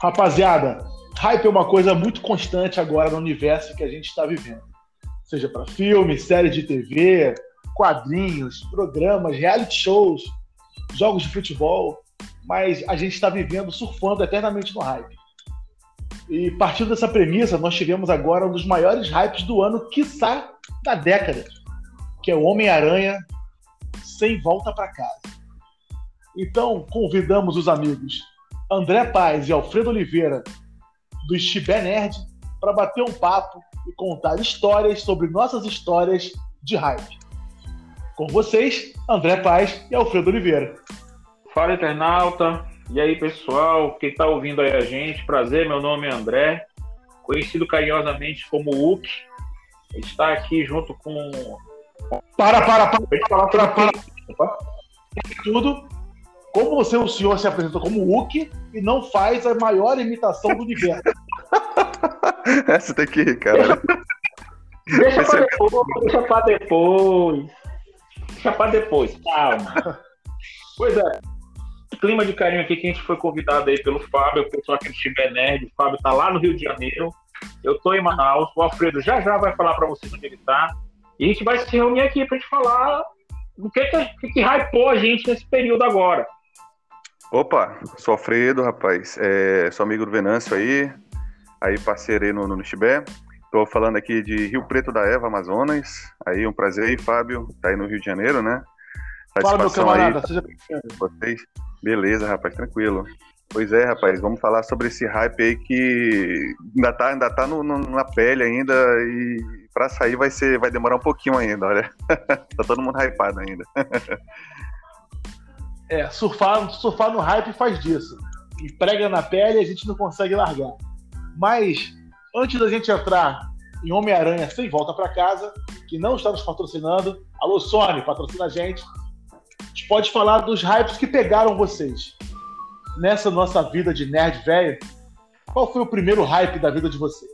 Rapaziada, hype é uma coisa muito constante agora no universo que a gente está vivendo. Seja para filme, série de TV, quadrinhos, programas, reality shows, jogos de futebol, mas a gente está vivendo, surfando eternamente no hype. E partindo dessa premissa, nós tivemos agora um dos maiores hypes do ano, quiçá da década, que é o Homem-Aranha sem volta para casa. Então, convidamos os amigos André Paz e Alfredo Oliveira, do Stibé Nerd, para bater um papo e contar histórias sobre nossas histórias de hype. Com vocês, André Paz e Alfredo Oliveira. Fala, internauta. E aí, pessoal, quem está ouvindo aí a gente, prazer, meu nome é André, conhecido carinhosamente como Uki. Está aqui junto com. Para, para, para, para, para, para. para. Tudo. Como você, o senhor, se apresenta como Uki e não faz a maior imitação do universo? Essa que ir, cara. Deixa pra depois, deixa pra depois. Deixa pra depois, calma. Pois é, clima de carinho aqui que a gente foi convidado aí pelo Fábio, o pessoal aqui do Chibé Nerd. O Fábio tá lá no Rio de Janeiro. Eu tô em Manaus. O Alfredo já já vai falar para vocês onde ele tá. E a gente vai se reunir aqui pra gente falar do que que, que hypou a gente nesse período agora. Opa, sou Alfredo, rapaz. É, sou amigo do Venâncio aí. Aí parceiro aí no, no Chibé. Tô falando aqui de Rio Preto da Eva, Amazonas. Aí um prazer aí, Fábio. Tá aí no Rio de Janeiro, né? Fala, meu camarada, aí, seja. Vocês. Beleza, rapaz, tranquilo. Pois é, rapaz, vamos falar sobre esse hype aí que ainda tá, ainda tá no, no, na pele ainda e para sair vai ser, vai demorar um pouquinho ainda, olha. tá todo mundo hypado ainda. é, surfar, surfar no hype faz disso. E prega na pele e a gente não consegue largar. Mas antes da gente entrar em Homem-Aranha sem volta para casa, que não está nos patrocinando, alô Sony, patrocina a gente gente pode falar dos hypes que pegaram vocês. Nessa nossa vida de nerd velho, qual foi o primeiro hype da vida de vocês?